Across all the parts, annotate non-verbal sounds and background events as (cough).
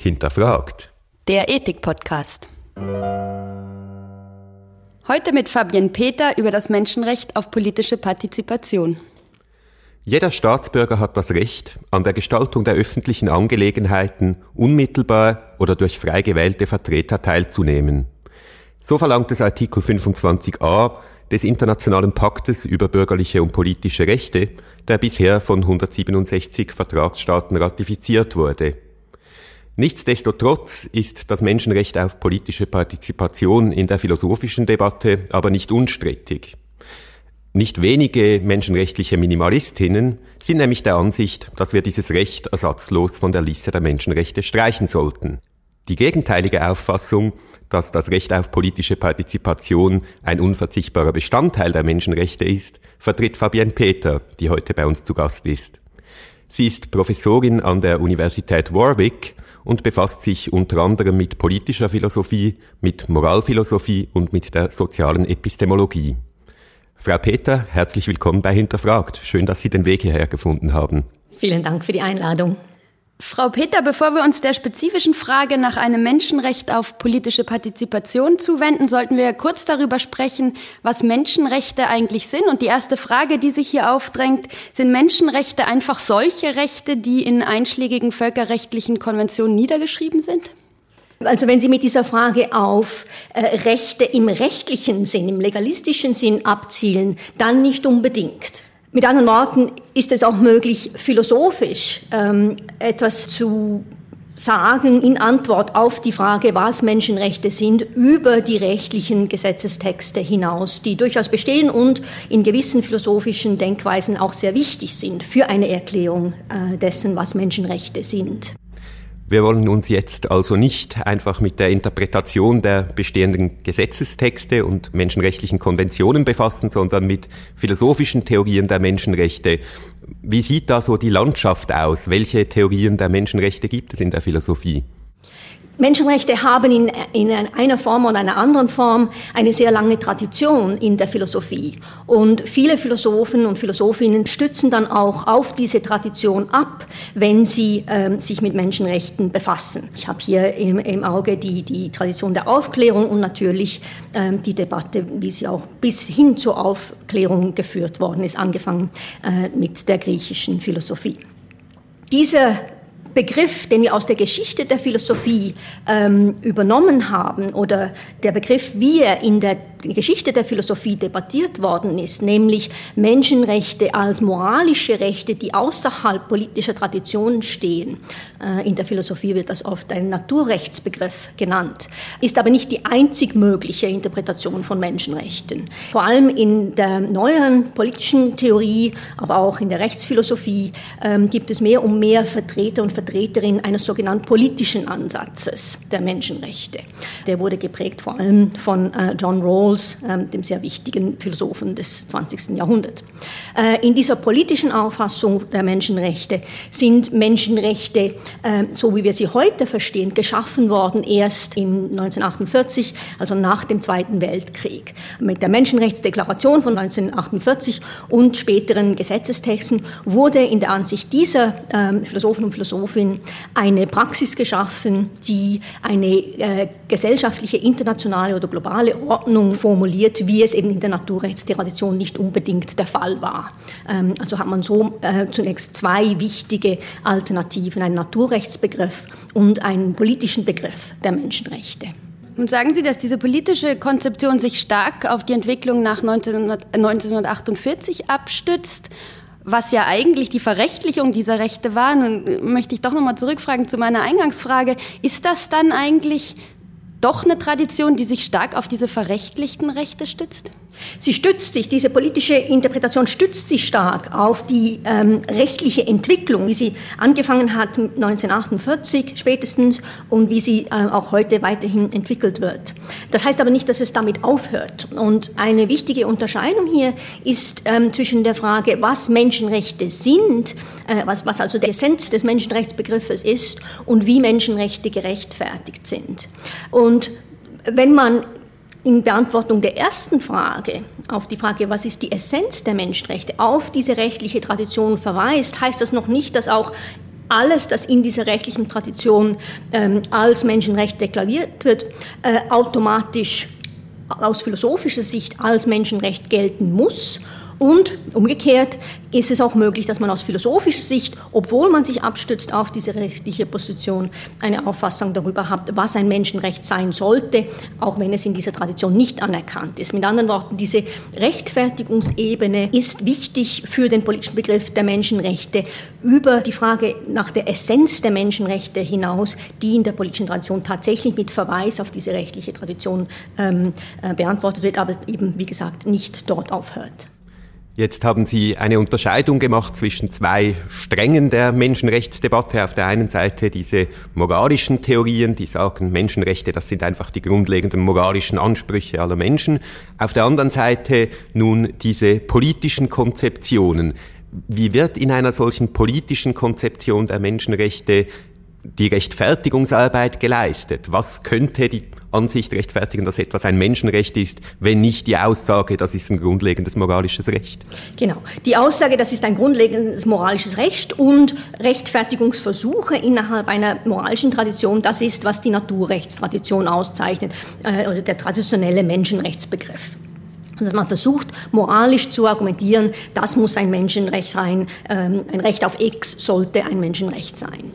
Hinterfragt. Der Ethik-Podcast. Heute mit Fabienne Peter über das Menschenrecht auf politische Partizipation. Jeder Staatsbürger hat das Recht, an der Gestaltung der öffentlichen Angelegenheiten unmittelbar oder durch frei gewählte Vertreter teilzunehmen. So verlangt es Artikel 25a des Internationalen Paktes über bürgerliche und politische Rechte, der bisher von 167 Vertragsstaaten ratifiziert wurde. Nichtsdestotrotz ist das Menschenrecht auf politische Partizipation in der philosophischen Debatte aber nicht unstrittig. Nicht wenige menschenrechtliche Minimalistinnen sind nämlich der Ansicht, dass wir dieses Recht ersatzlos von der Liste der Menschenrechte streichen sollten. Die gegenteilige Auffassung, dass das Recht auf politische Partizipation ein unverzichtbarer Bestandteil der Menschenrechte ist, vertritt Fabienne Peter, die heute bei uns zu Gast ist. Sie ist Professorin an der Universität Warwick und befasst sich unter anderem mit politischer Philosophie, mit Moralphilosophie und mit der sozialen Epistemologie. Frau Peter, herzlich willkommen bei Hinterfragt. Schön, dass Sie den Weg hierher gefunden haben. Vielen Dank für die Einladung. Frau Peter, bevor wir uns der spezifischen Frage nach einem Menschenrecht auf politische Partizipation zuwenden, sollten wir kurz darüber sprechen, was Menschenrechte eigentlich sind. Und die erste Frage, die sich hier aufdrängt, sind Menschenrechte einfach solche Rechte, die in einschlägigen völkerrechtlichen Konventionen niedergeschrieben sind? Also wenn Sie mit dieser Frage auf äh, Rechte im rechtlichen Sinn, im legalistischen Sinn abzielen, dann nicht unbedingt. Mit anderen Worten ist es auch möglich, philosophisch ähm, etwas zu sagen in Antwort auf die Frage, was Menschenrechte sind, über die rechtlichen Gesetzestexte hinaus, die durchaus bestehen und in gewissen philosophischen Denkweisen auch sehr wichtig sind für eine Erklärung äh, dessen, was Menschenrechte sind. Wir wollen uns jetzt also nicht einfach mit der Interpretation der bestehenden Gesetzestexte und menschenrechtlichen Konventionen befassen, sondern mit philosophischen Theorien der Menschenrechte. Wie sieht da so die Landschaft aus? Welche Theorien der Menschenrechte gibt es in der Philosophie? Menschenrechte haben in, in einer Form oder einer anderen Form eine sehr lange Tradition in der Philosophie. Und viele Philosophen und Philosophinnen stützen dann auch auf diese Tradition ab, wenn sie ähm, sich mit Menschenrechten befassen. Ich habe hier im, im, Auge die, die Tradition der Aufklärung und natürlich ähm, die Debatte, wie sie auch bis hin zur Aufklärung geführt worden ist, angefangen äh, mit der griechischen Philosophie. Diese Begriff, den wir aus der Geschichte der Philosophie ähm, übernommen haben, oder der Begriff, wie er in der Geschichte der Philosophie debattiert worden ist, nämlich Menschenrechte als moralische Rechte, die außerhalb politischer Traditionen stehen. Äh, in der Philosophie wird das oft ein Naturrechtsbegriff genannt, ist aber nicht die einzig mögliche Interpretation von Menschenrechten. Vor allem in der neueren politischen Theorie, aber auch in der Rechtsphilosophie ähm, gibt es mehr und mehr Vertreter und Vertreterinnen eines sogenannten politischen Ansatzes der Menschenrechte. Der wurde geprägt vor allem von äh, John Rawls Rawls, ähm, dem sehr wichtigen Philosophen des 20. Jahrhunderts. Äh, in dieser politischen Auffassung der Menschenrechte sind Menschenrechte, äh, so wie wir sie heute verstehen, geschaffen worden erst in 1948, also nach dem Zweiten Weltkrieg. Mit der Menschenrechtsdeklaration von 1948 und späteren Gesetzestexten wurde in der Ansicht dieser ähm, Philosophen und Philosophinnen eine Praxis geschaffen, die eine äh, gesellschaftliche, internationale oder globale Ordnung formuliert, wie es eben in der Naturrechtstradition nicht unbedingt der Fall war. Ähm, also hat man so äh, zunächst zwei wichtige Alternativen, einen Naturrechtsbegriff und einen politischen Begriff der Menschenrechte. Und sagen Sie, dass diese politische Konzeption sich stark auf die Entwicklung nach 1948 abstützt? was ja eigentlich die Verrechtlichung dieser Rechte war. Nun möchte ich doch nochmal zurückfragen zu meiner Eingangsfrage. Ist das dann eigentlich doch eine Tradition, die sich stark auf diese verrechtlichten Rechte stützt? Sie stützt sich, diese politische Interpretation stützt sich stark auf die ähm, rechtliche Entwicklung, wie sie angefangen hat 1948 spätestens und wie sie äh, auch heute weiterhin entwickelt wird. Das heißt aber nicht, dass es damit aufhört. Und eine wichtige Unterscheidung hier ist ähm, zwischen der Frage, was Menschenrechte sind, äh, was, was also der Essenz des Menschenrechtsbegriffes ist und wie Menschenrechte gerechtfertigt sind. Und wenn man in Beantwortung der ersten Frage, auf die Frage, was ist die Essenz der Menschenrechte, auf diese rechtliche Tradition verweist, heißt das noch nicht, dass auch alles, das in dieser rechtlichen Tradition ähm, als Menschenrecht deklariert wird, äh, automatisch aus philosophischer Sicht als Menschenrecht gelten muss und umgekehrt ist es auch möglich, dass man aus philosophischer Sicht, obwohl man sich abstützt auf diese rechtliche Position, eine Auffassung darüber hat, was ein Menschenrecht sein sollte, auch wenn es in dieser Tradition nicht anerkannt ist. Mit anderen Worten, diese Rechtfertigungsebene ist wichtig für den politischen Begriff der Menschenrechte über die Frage nach der Essenz der Menschenrechte hinaus, die in der politischen Tradition tatsächlich mit Verweis auf diese rechtliche Tradition ähm, äh, beantwortet wird, aber eben, wie gesagt, nicht dort aufhört. Jetzt haben Sie eine Unterscheidung gemacht zwischen zwei Strängen der Menschenrechtsdebatte. Auf der einen Seite diese moralischen Theorien, die sagen, Menschenrechte, das sind einfach die grundlegenden moralischen Ansprüche aller Menschen. Auf der anderen Seite nun diese politischen Konzeptionen. Wie wird in einer solchen politischen Konzeption der Menschenrechte die Rechtfertigungsarbeit geleistet? Was könnte die Ansicht rechtfertigen, dass etwas ein Menschenrecht ist, wenn nicht die Aussage, das ist ein grundlegendes moralisches Recht? Genau. Die Aussage, das ist ein grundlegendes moralisches Recht und Rechtfertigungsversuche innerhalb einer moralischen Tradition, das ist, was die Naturrechtstradition auszeichnet, äh, oder der traditionelle Menschenrechtsbegriff. Dass man versucht, moralisch zu argumentieren, das muss ein Menschenrecht sein, ähm, ein Recht auf X sollte ein Menschenrecht sein.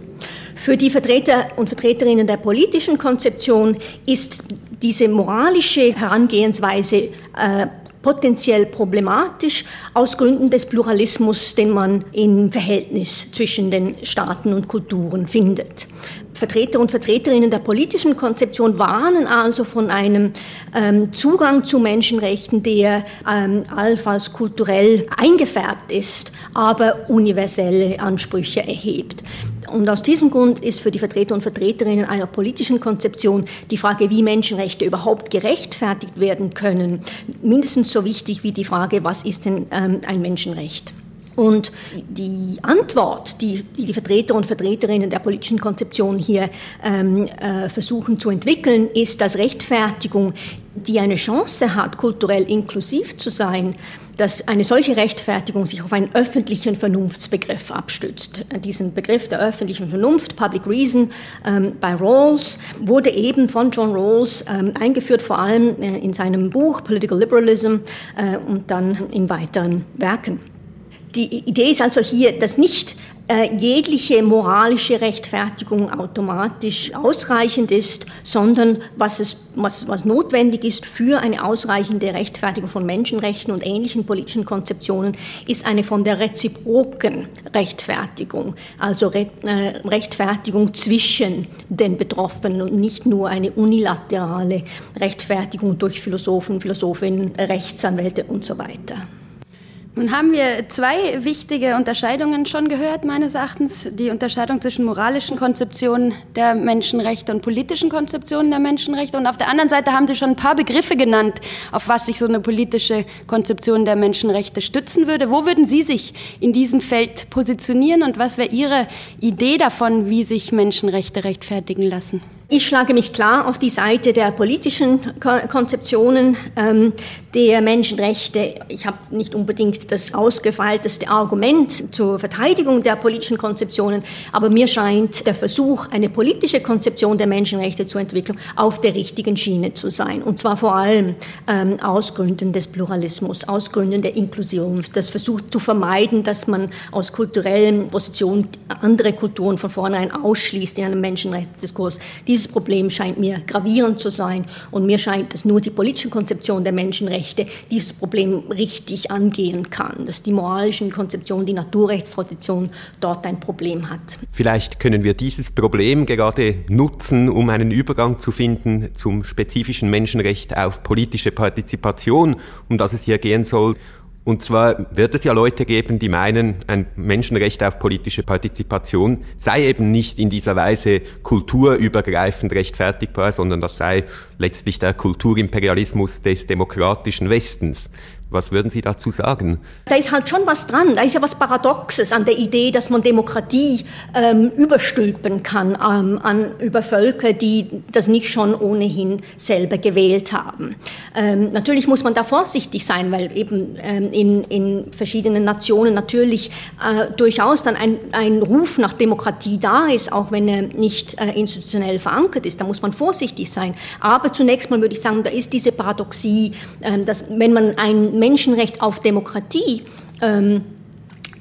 Für die Vertreter und Vertreterinnen der politischen Konzeption ist diese moralische Herangehensweise äh, potenziell problematisch aus Gründen des Pluralismus, den man im Verhältnis zwischen den Staaten und Kulturen findet. Vertreter und Vertreterinnen der politischen Konzeption warnen also von einem ähm, Zugang zu Menschenrechten, der ähm, allenfalls kulturell eingefärbt ist, aber universelle Ansprüche erhebt. Und aus diesem Grund ist für die Vertreter und Vertreterinnen einer politischen Konzeption die Frage, wie Menschenrechte überhaupt gerechtfertigt werden können, mindestens so wichtig wie die Frage, was ist denn ähm, ein Menschenrecht? Und die Antwort, die die, Vertreter und Vertreterinnen der politischen Konzeption hier ähm, äh, versuchen zu entwickeln, ist, dass Rechtfertigung, die eine Chance hat, kulturell inklusiv zu sein, dass eine solche Rechtfertigung sich auf einen öffentlichen Vernunftsbegriff abstützt. Diesen Begriff der öffentlichen Vernunft, Public Reason, ähm, bei Rawls, wurde eben von John Rawls ähm, eingeführt, vor allem äh, in seinem Buch Political Liberalism äh, und dann in weiteren Werken. Die Idee ist also hier, dass nicht äh, jegliche moralische Rechtfertigung automatisch ausreichend ist, sondern was, es, was, was notwendig ist für eine ausreichende Rechtfertigung von Menschenrechten und ähnlichen politischen Konzeptionen, ist eine von der reziproken Rechtfertigung, also Re äh, Rechtfertigung zwischen den Betroffenen und nicht nur eine unilaterale Rechtfertigung durch Philosophen, Philosophinnen, Rechtsanwälte und so weiter. Nun haben wir zwei wichtige Unterscheidungen schon gehört, meines Erachtens. Die Unterscheidung zwischen moralischen Konzeptionen der Menschenrechte und politischen Konzeptionen der Menschenrechte. Und auf der anderen Seite haben Sie schon ein paar Begriffe genannt, auf was sich so eine politische Konzeption der Menschenrechte stützen würde. Wo würden Sie sich in diesem Feld positionieren und was wäre Ihre Idee davon, wie sich Menschenrechte rechtfertigen lassen? Ich schlage mich klar auf die Seite der politischen Konzeptionen ähm, der Menschenrechte. Ich habe nicht unbedingt das ausgefeilteste Argument zur Verteidigung der politischen Konzeptionen, aber mir scheint der Versuch, eine politische Konzeption der Menschenrechte zu entwickeln, auf der richtigen Schiene zu sein. Und zwar vor allem ähm, aus Gründen des Pluralismus, aus Gründen der Inklusion. Das versucht zu vermeiden, dass man aus kulturellen Positionen andere Kulturen von vornherein ausschließt in einem Menschenrechtsdiskurs. Dieses dieses Problem scheint mir gravierend zu sein und mir scheint, dass nur die politische Konzeption der Menschenrechte dieses Problem richtig angehen kann, dass die moralischen Konzeptionen, die Naturrechtstradition dort ein Problem hat. Vielleicht können wir dieses Problem gerade nutzen, um einen Übergang zu finden zum spezifischen Menschenrecht auf politische Partizipation, um das es hier gehen soll. Und zwar wird es ja Leute geben, die meinen, ein Menschenrecht auf politische Partizipation sei eben nicht in dieser Weise kulturübergreifend rechtfertigbar, sondern das sei letztlich der Kulturimperialismus des demokratischen Westens. Was würden Sie dazu sagen? Da ist halt schon was dran. Da ist ja was Paradoxes an der Idee, dass man Demokratie ähm, überstülpen kann ähm, an, über Völker, die das nicht schon ohnehin selber gewählt haben. Ähm, natürlich muss man da vorsichtig sein, weil eben ähm, in, in verschiedenen Nationen natürlich äh, durchaus dann ein, ein Ruf nach Demokratie da ist, auch wenn er nicht äh, institutionell verankert ist. Da muss man vorsichtig sein. Aber zunächst mal würde ich sagen, da ist diese Paradoxie, äh, dass wenn man ein Menschenrecht auf Demokratie ähm,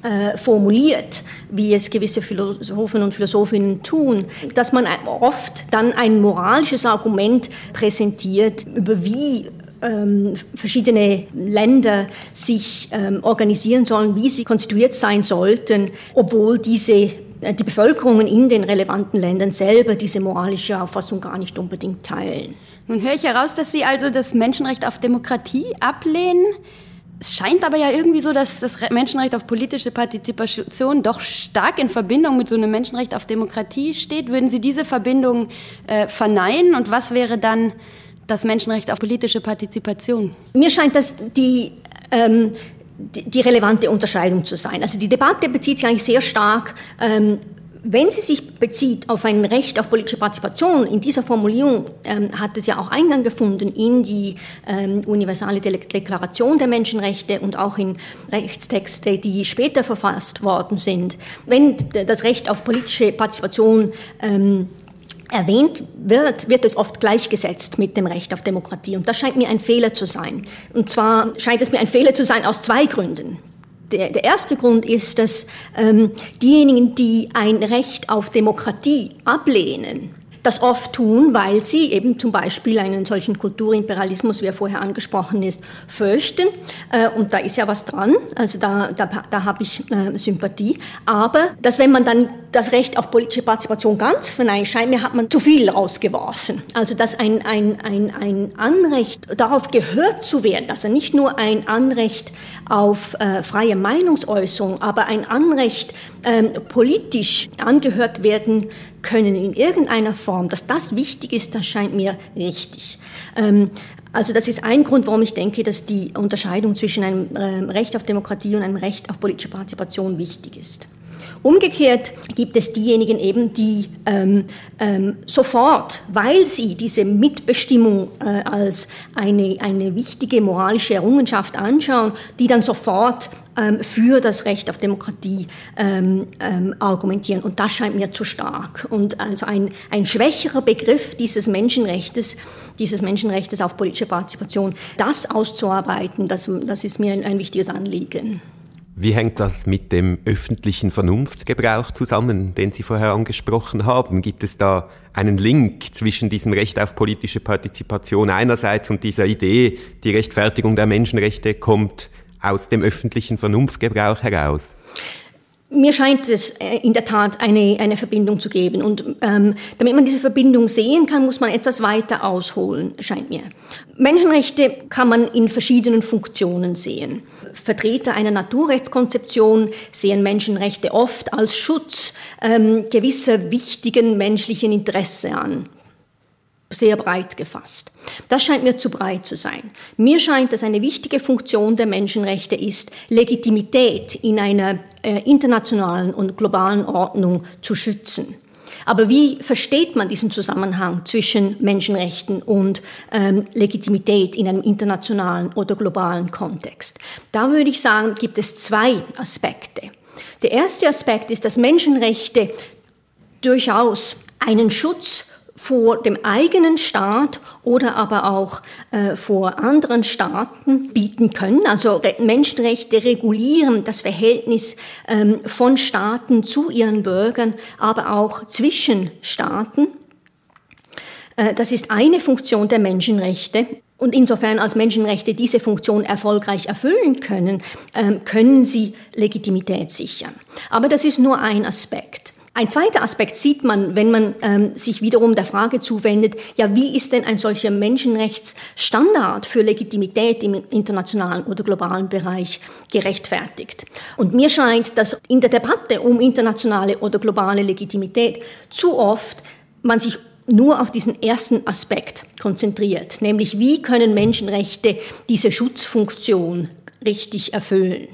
äh, formuliert, wie es gewisse Philosophen und Philosophinnen tun, dass man oft dann ein moralisches Argument präsentiert, über wie ähm, verschiedene Länder sich ähm, organisieren sollen, wie sie konstituiert sein sollten, obwohl diese äh, die Bevölkerungen in den relevanten Ländern selber diese moralische Auffassung gar nicht unbedingt teilen. Nun höre ich heraus, dass Sie also das Menschenrecht auf Demokratie ablehnen. Es scheint aber ja irgendwie so, dass das Menschenrecht auf politische Partizipation doch stark in Verbindung mit so einem Menschenrecht auf Demokratie steht. Würden Sie diese Verbindung äh, verneinen? Und was wäre dann das Menschenrecht auf politische Partizipation? Mir scheint das die, ähm, die, die relevante Unterscheidung zu sein. Also die Debatte bezieht sich eigentlich sehr stark ähm, wenn sie sich bezieht auf ein Recht auf politische Partizipation, in dieser Formulierung ähm, hat es ja auch Eingang gefunden in die ähm, universale Deklaration der Menschenrechte und auch in Rechtstexte, die später verfasst worden sind. Wenn das Recht auf politische Partizipation ähm, erwähnt wird, wird es oft gleichgesetzt mit dem Recht auf Demokratie. Und das scheint mir ein Fehler zu sein. Und zwar scheint es mir ein Fehler zu sein aus zwei Gründen der, der erste Grund ist, dass ähm, diejenigen, die ein Recht auf Demokratie ablehnen, das oft tun, weil sie eben zum Beispiel einen solchen Kulturimperialismus, wie er vorher angesprochen ist, fürchten. Äh, und da ist ja was dran, also da, da, da habe ich äh, Sympathie. Aber dass wenn man dann das Recht auf politische Partizipation ganz verneint, mir, hat man zu viel rausgeworfen. Also dass ein, ein, ein, ein Anrecht darauf gehört zu werden, also nicht nur ein Anrecht auf äh, freie Meinungsäußerung, aber ein Anrecht, ähm, politisch angehört werden können in irgendeiner Form, dass das wichtig ist, das scheint mir richtig. Ähm, also das ist ein Grund, warum ich denke, dass die Unterscheidung zwischen einem ähm, Recht auf Demokratie und einem Recht auf politische Partizipation wichtig ist. Umgekehrt gibt es diejenigen eben, die ähm, ähm, sofort, weil sie diese Mitbestimmung äh, als eine, eine wichtige moralische Errungenschaft anschauen, die dann sofort für das Recht auf Demokratie ähm, ähm, argumentieren. Und das scheint mir zu stark. Und also ein, ein schwächerer Begriff dieses Menschenrechtes, dieses Menschenrechtes auf politische Partizipation, das auszuarbeiten, das, das ist mir ein, ein wichtiges Anliegen. Wie hängt das mit dem öffentlichen Vernunftgebrauch zusammen, den Sie vorher angesprochen haben? Gibt es da einen Link zwischen diesem Recht auf politische Partizipation einerseits und dieser Idee, die Rechtfertigung der Menschenrechte kommt aus dem öffentlichen Vernunftgebrauch heraus? Mir scheint es äh, in der Tat eine, eine Verbindung zu geben. Und ähm, damit man diese Verbindung sehen kann, muss man etwas weiter ausholen, scheint mir. Menschenrechte kann man in verschiedenen Funktionen sehen. Vertreter einer Naturrechtskonzeption sehen Menschenrechte oft als Schutz ähm, gewisser wichtigen menschlichen Interesse an sehr breit gefasst. Das scheint mir zu breit zu sein. Mir scheint, dass eine wichtige Funktion der Menschenrechte ist, Legitimität in einer äh, internationalen und globalen Ordnung zu schützen. Aber wie versteht man diesen Zusammenhang zwischen Menschenrechten und ähm, Legitimität in einem internationalen oder globalen Kontext? Da würde ich sagen, gibt es zwei Aspekte. Der erste Aspekt ist, dass Menschenrechte durchaus einen Schutz vor dem eigenen Staat oder aber auch äh, vor anderen Staaten bieten können. Also Menschenrechte regulieren das Verhältnis ähm, von Staaten zu ihren Bürgern, aber auch zwischen Staaten. Äh, das ist eine Funktion der Menschenrechte. Und insofern als Menschenrechte diese Funktion erfolgreich erfüllen können, ähm, können sie Legitimität sichern. Aber das ist nur ein Aspekt. Ein zweiter Aspekt sieht man, wenn man ähm, sich wiederum der Frage zuwendet, ja, wie ist denn ein solcher Menschenrechtsstandard für Legitimität im internationalen oder globalen Bereich gerechtfertigt? Und mir scheint, dass in der Debatte um internationale oder globale Legitimität zu oft man sich nur auf diesen ersten Aspekt konzentriert, nämlich wie können Menschenrechte diese Schutzfunktion richtig erfüllen.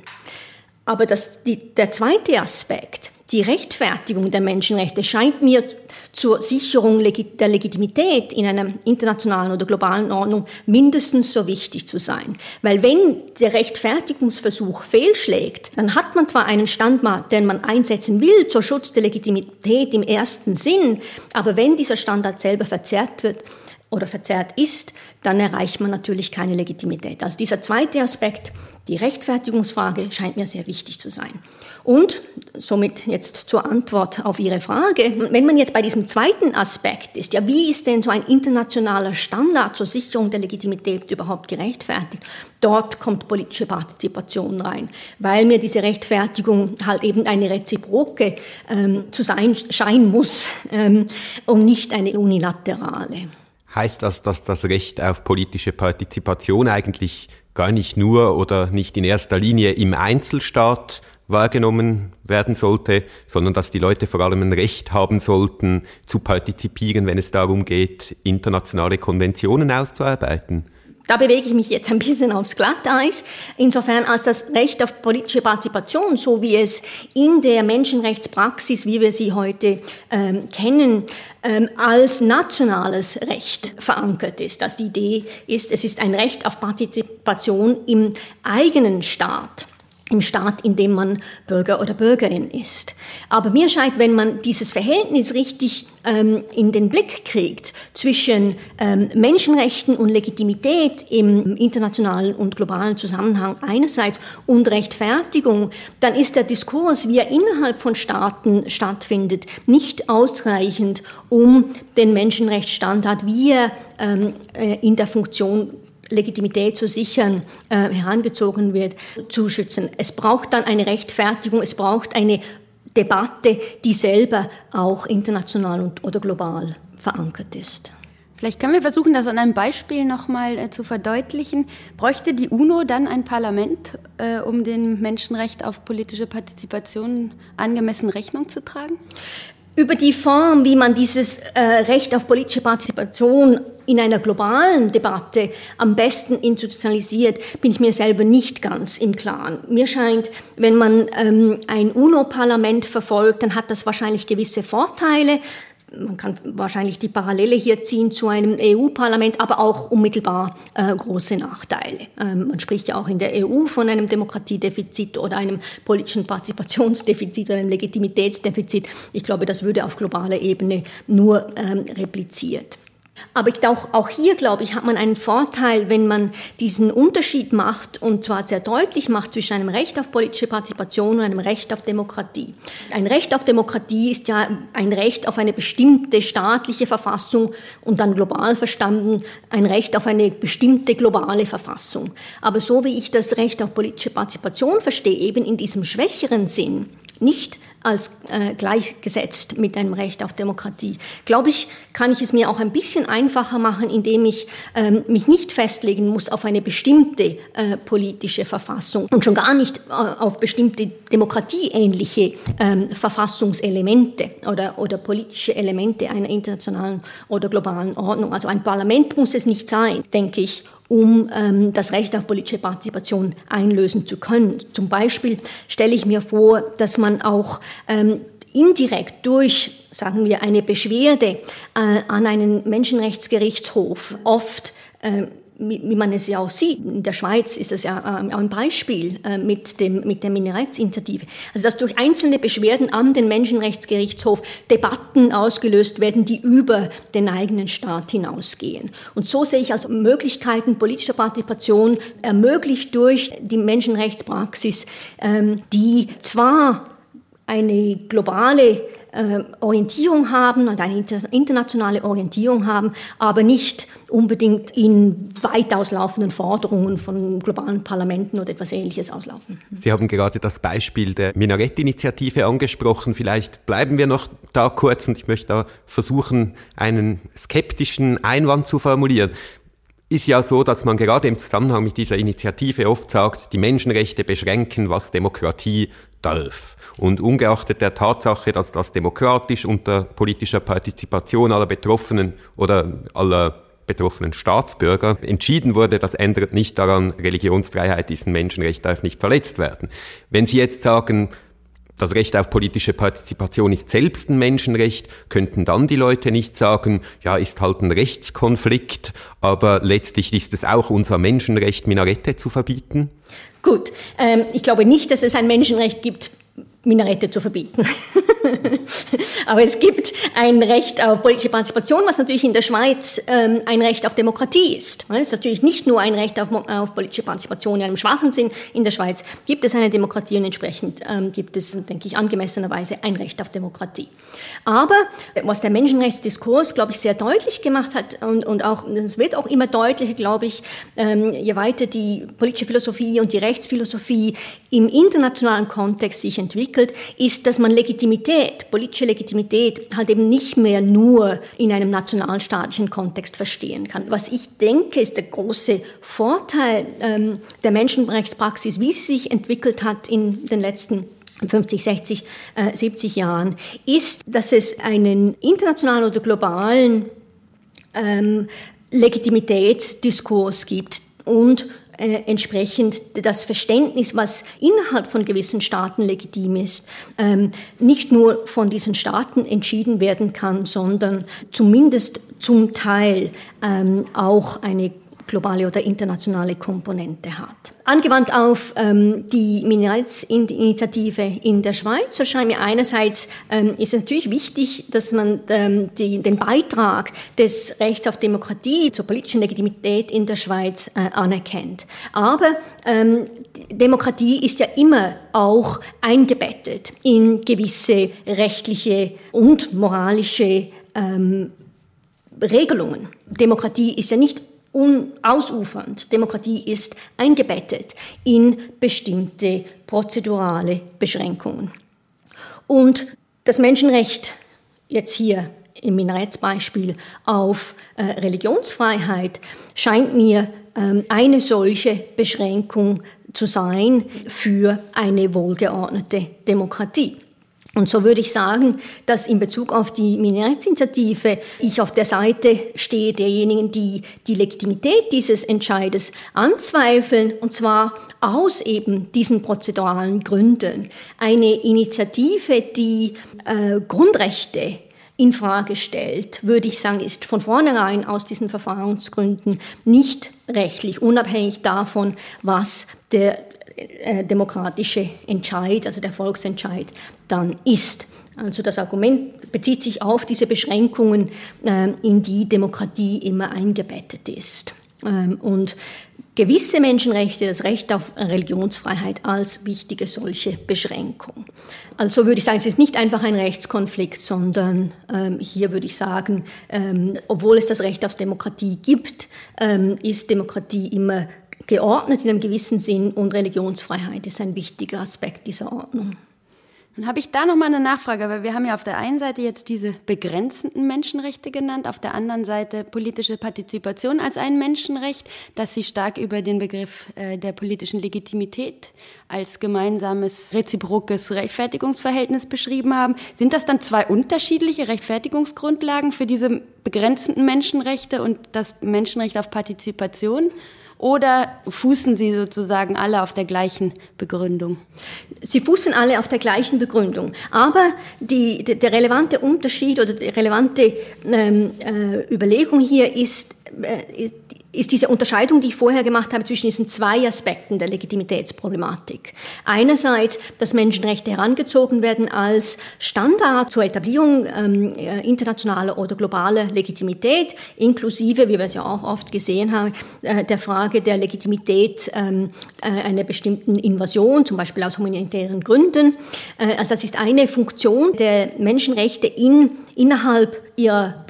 Aber das, die, der zweite Aspekt, die Rechtfertigung der Menschenrechte, scheint mir zur Sicherung der Legitimität in einer internationalen oder globalen Ordnung mindestens so wichtig zu sein. Weil wenn der Rechtfertigungsversuch fehlschlägt, dann hat man zwar einen Standard, den man einsetzen will zur Schutz der Legitimität im ersten Sinn, aber wenn dieser Standard selber verzerrt wird, oder verzerrt ist, dann erreicht man natürlich keine Legitimität. Also dieser zweite Aspekt, die Rechtfertigungsfrage, scheint mir sehr wichtig zu sein. Und somit jetzt zur Antwort auf Ihre Frage. Wenn man jetzt bei diesem zweiten Aspekt ist, ja, wie ist denn so ein internationaler Standard zur Sicherung der Legitimität überhaupt gerechtfertigt? Dort kommt politische Partizipation rein, weil mir diese Rechtfertigung halt eben eine reziproke ähm, zu sein scheinen muss ähm, und nicht eine unilaterale. Heißt das, dass das Recht auf politische Partizipation eigentlich gar nicht nur oder nicht in erster Linie im Einzelstaat wahrgenommen werden sollte, sondern dass die Leute vor allem ein Recht haben sollten, zu partizipieren, wenn es darum geht, internationale Konventionen auszuarbeiten. Da bewege ich mich jetzt ein bisschen aufs Glatteis, insofern als das Recht auf politische Partizipation, so wie es in der Menschenrechtspraxis, wie wir sie heute ähm, kennen, ähm, als nationales Recht verankert ist. Dass die Idee ist, es ist ein Recht auf Partizipation im eigenen Staat im Staat, in dem man Bürger oder Bürgerin ist. Aber mir scheint, wenn man dieses Verhältnis richtig ähm, in den Blick kriegt zwischen ähm, Menschenrechten und Legitimität im internationalen und globalen Zusammenhang einerseits und Rechtfertigung, dann ist der Diskurs, wie er innerhalb von Staaten stattfindet, nicht ausreichend, um den Menschenrechtsstandard, wie er ähm, äh, in der Funktion Legitimität zu sichern, äh, herangezogen wird, zu schützen. Es braucht dann eine Rechtfertigung, es braucht eine Debatte, die selber auch international und, oder global verankert ist. Vielleicht können wir versuchen, das an einem Beispiel nochmal äh, zu verdeutlichen. Bräuchte die UNO dann ein Parlament, äh, um dem Menschenrecht auf politische Partizipation angemessen Rechnung zu tragen? Über die Form, wie man dieses äh, Recht auf politische Partizipation in einer globalen Debatte am besten institutionalisiert, bin ich mir selber nicht ganz im Klaren. Mir scheint, wenn man ähm, ein UNO-Parlament verfolgt, dann hat das wahrscheinlich gewisse Vorteile man kann wahrscheinlich die Parallele hier ziehen zu einem EU-Parlament, aber auch unmittelbar äh, große Nachteile. Ähm, man spricht ja auch in der EU von einem Demokratiedefizit oder einem politischen Partizipationsdefizit oder einem Legitimitätsdefizit. Ich glaube, das würde auf globaler Ebene nur ähm, repliziert. Aber ich, auch, auch hier, glaube ich, hat man einen Vorteil, wenn man diesen Unterschied macht und zwar sehr deutlich macht zwischen einem Recht auf politische Partizipation und einem Recht auf Demokratie. Ein Recht auf Demokratie ist ja ein Recht auf eine bestimmte staatliche Verfassung und dann global verstanden ein Recht auf eine bestimmte globale Verfassung. Aber so wie ich das Recht auf politische Partizipation verstehe, eben in diesem schwächeren Sinn, nicht als äh, gleichgesetzt mit einem Recht auf Demokratie. Glaube ich, kann ich es mir auch ein bisschen einfacher machen, indem ich ähm, mich nicht festlegen muss auf eine bestimmte äh, politische Verfassung und schon gar nicht äh, auf bestimmte demokratieähnliche ähm, Verfassungselemente oder, oder politische Elemente einer internationalen oder globalen Ordnung. Also ein Parlament muss es nicht sein, denke ich, um ähm, das Recht auf politische Partizipation einlösen zu können. Zum Beispiel stelle ich mir vor, dass man auch ähm, indirekt durch, sagen wir, eine Beschwerde äh, an einen Menschenrechtsgerichtshof oft äh, wie man es ja auch sieht, in der Schweiz ist das ja ähm, ein Beispiel äh, mit, dem, mit der Minderheitsinitiative. Also dass durch einzelne Beschwerden an den Menschenrechtsgerichtshof Debatten ausgelöst werden, die über den eigenen Staat hinausgehen. Und so sehe ich also Möglichkeiten politischer Partizipation ermöglicht durch die Menschenrechtspraxis, ähm, die zwar eine globale äh, Orientierung haben und eine internationale Orientierung haben, aber nicht unbedingt in weit auslaufenden Forderungen von globalen Parlamenten oder etwas Ähnliches auslaufen. Sie haben gerade das Beispiel der Minarett-Initiative angesprochen. Vielleicht bleiben wir noch da kurz und ich möchte da versuchen, einen skeptischen Einwand zu formulieren ist ja so, dass man gerade im Zusammenhang mit dieser Initiative oft sagt, die Menschenrechte beschränken, was Demokratie darf. Und ungeachtet der Tatsache, dass das demokratisch unter politischer Partizipation aller Betroffenen oder aller betroffenen Staatsbürger. Entschieden wurde, das ändert nicht daran, Religionsfreiheit ist ein Menschenrecht, darf nicht verletzt werden. Wenn Sie jetzt sagen, das Recht auf politische Partizipation ist selbst ein Menschenrecht, könnten dann die Leute nicht sagen, ja, ist halt ein Rechtskonflikt, aber letztlich ist es auch unser Menschenrecht, Minarette zu verbieten? Gut, ähm, ich glaube nicht, dass es ein Menschenrecht gibt, Minarette zu verbieten. (laughs) Aber es gibt ein Recht auf politische Partizipation, was natürlich in der Schweiz ähm, ein Recht auf Demokratie ist. Es ist natürlich nicht nur ein Recht auf, auf, politische Partizipation in einem schwachen Sinn. In der Schweiz gibt es eine Demokratie und entsprechend ähm, gibt es, denke ich, angemessenerweise ein Recht auf Demokratie. Aber was der Menschenrechtsdiskurs, glaube ich, sehr deutlich gemacht hat und, und auch, es wird auch immer deutlicher, glaube ich, ähm, je weiter die politische Philosophie und die Rechtsphilosophie im internationalen Kontext sich entwickelt, ist, dass man Legitimität, politische Legitimität halt eben nicht mehr nur in einem nationalstaatlichen Kontext verstehen kann. Was ich denke, ist der große Vorteil ähm, der Menschenrechtspraxis, wie sie sich entwickelt hat in den letzten 50, 60, äh, 70 Jahren, ist, dass es einen internationalen oder globalen ähm, Legitimitätsdiskurs gibt und äh, entsprechend das Verständnis, was innerhalb von gewissen Staaten legitim ist, ähm, nicht nur von diesen Staaten entschieden werden kann, sondern zumindest zum Teil ähm, auch eine globale oder internationale Komponente hat. Angewandt auf ähm, die Mineralsinitiative in der Schweiz, so scheint mir einerseits ähm, ist natürlich wichtig, dass man ähm, die, den Beitrag des Rechts auf Demokratie zur politischen Legitimität in der Schweiz äh, anerkennt. Aber ähm, Demokratie ist ja immer auch eingebettet in gewisse rechtliche und moralische ähm, Regelungen. Demokratie ist ja nicht unausufernd. Demokratie ist eingebettet in bestimmte prozedurale Beschränkungen. Und das Menschenrecht jetzt hier im Minaretsbeispiel auf äh, Religionsfreiheit scheint mir ähm, eine solche Beschränkung zu sein für eine wohlgeordnete Demokratie. Und so würde ich sagen, dass in Bezug auf die Minderheitsinitiative ich auf der Seite stehe derjenigen, die die Legitimität dieses Entscheides anzweifeln, und zwar aus eben diesen prozeduralen Gründen. Eine Initiative, die äh, Grundrechte in Frage stellt, würde ich sagen, ist von vornherein aus diesen Verfahrensgründen nicht rechtlich, unabhängig davon, was der demokratische Entscheid, also der Volksentscheid, dann ist. Also das Argument bezieht sich auf diese Beschränkungen, äh, in die Demokratie immer eingebettet ist. Ähm, und gewisse Menschenrechte, das Recht auf Religionsfreiheit als wichtige solche Beschränkung. Also würde ich sagen, es ist nicht einfach ein Rechtskonflikt, sondern ähm, hier würde ich sagen, ähm, obwohl es das Recht auf Demokratie gibt, ähm, ist Demokratie immer geordnet in einem gewissen Sinn und Religionsfreiheit ist ein wichtiger Aspekt dieser Ordnung. Dann habe ich da noch mal eine Nachfrage, weil wir haben ja auf der einen Seite jetzt diese begrenzenden Menschenrechte genannt, auf der anderen Seite politische Partizipation als ein Menschenrecht, das Sie stark über den Begriff äh, der politischen Legitimität als gemeinsames reziprokes Rechtfertigungsverhältnis beschrieben haben. Sind das dann zwei unterschiedliche Rechtfertigungsgrundlagen für diese begrenzenden Menschenrechte und das Menschenrecht auf Partizipation? Oder fußen sie sozusagen alle auf der gleichen Begründung? Sie fußen alle auf der gleichen Begründung. Aber die, der relevante Unterschied oder die relevante ähm, äh, Überlegung hier ist, äh, ist ist diese Unterscheidung, die ich vorher gemacht habe, zwischen diesen zwei Aspekten der Legitimitätsproblematik. Einerseits, dass Menschenrechte herangezogen werden als Standard zur Etablierung ähm, äh, internationaler oder globaler Legitimität, inklusive, wie wir es ja auch oft gesehen haben, äh, der Frage der Legitimität ähm, äh, einer bestimmten Invasion, zum Beispiel aus humanitären Gründen. Äh, also das ist eine Funktion der Menschenrechte in, innerhalb ihrer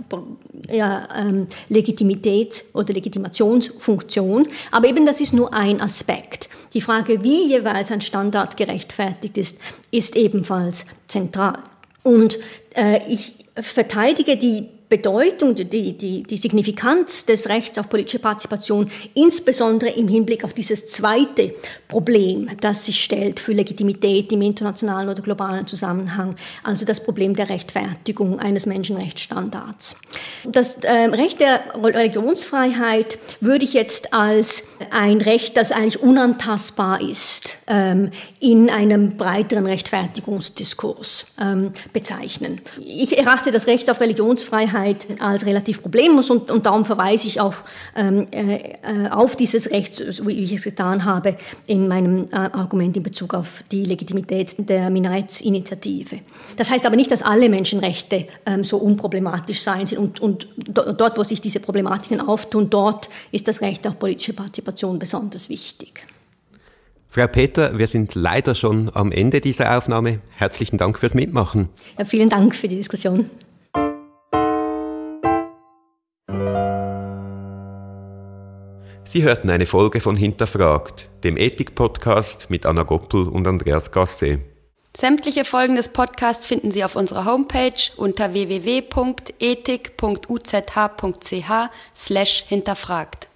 ja, ähm, Legitimitäts- oder Legitimationsfunktion. Aber eben das ist nur ein Aspekt. Die Frage, wie jeweils ein Standard gerechtfertigt ist, ist ebenfalls zentral. Und äh, ich verteidige die Bedeutung, die, die, die Signifikanz des Rechts auf politische Partizipation, insbesondere im Hinblick auf dieses zweite Problem, das sich stellt für Legitimität im internationalen oder globalen Zusammenhang, also das Problem der Rechtfertigung eines Menschenrechtsstandards. Das äh, Recht der Religionsfreiheit würde ich jetzt als ein Recht, das eigentlich unantastbar ist, ähm, in einem breiteren Rechtfertigungsdiskurs ähm, bezeichnen. Ich erachte das Recht auf Religionsfreiheit als relativ problemlos und, und darum verweise ich auf, ähm, äh, auf dieses Recht, wie ich es getan habe, in meinem äh, Argument in Bezug auf die Legitimität der Minarets-Initiative. Das heißt aber nicht, dass alle Menschenrechte ähm, so unproblematisch sein sind und, und dort, wo sich diese Problematiken auftun, dort ist das Recht auf politische Partizipation besonders wichtig. Frau Peter, wir sind leider schon am Ende dieser Aufnahme. Herzlichen Dank fürs Mitmachen. Ja, vielen Dank für die Diskussion. Sie hörten eine Folge von Hinterfragt, dem Ethik-Podcast mit Anna Goppel und Andreas Gasse. Sämtliche Folgen des Podcasts finden Sie auf unserer Homepage unter www.ethik.uzh.ch slash hinterfragt.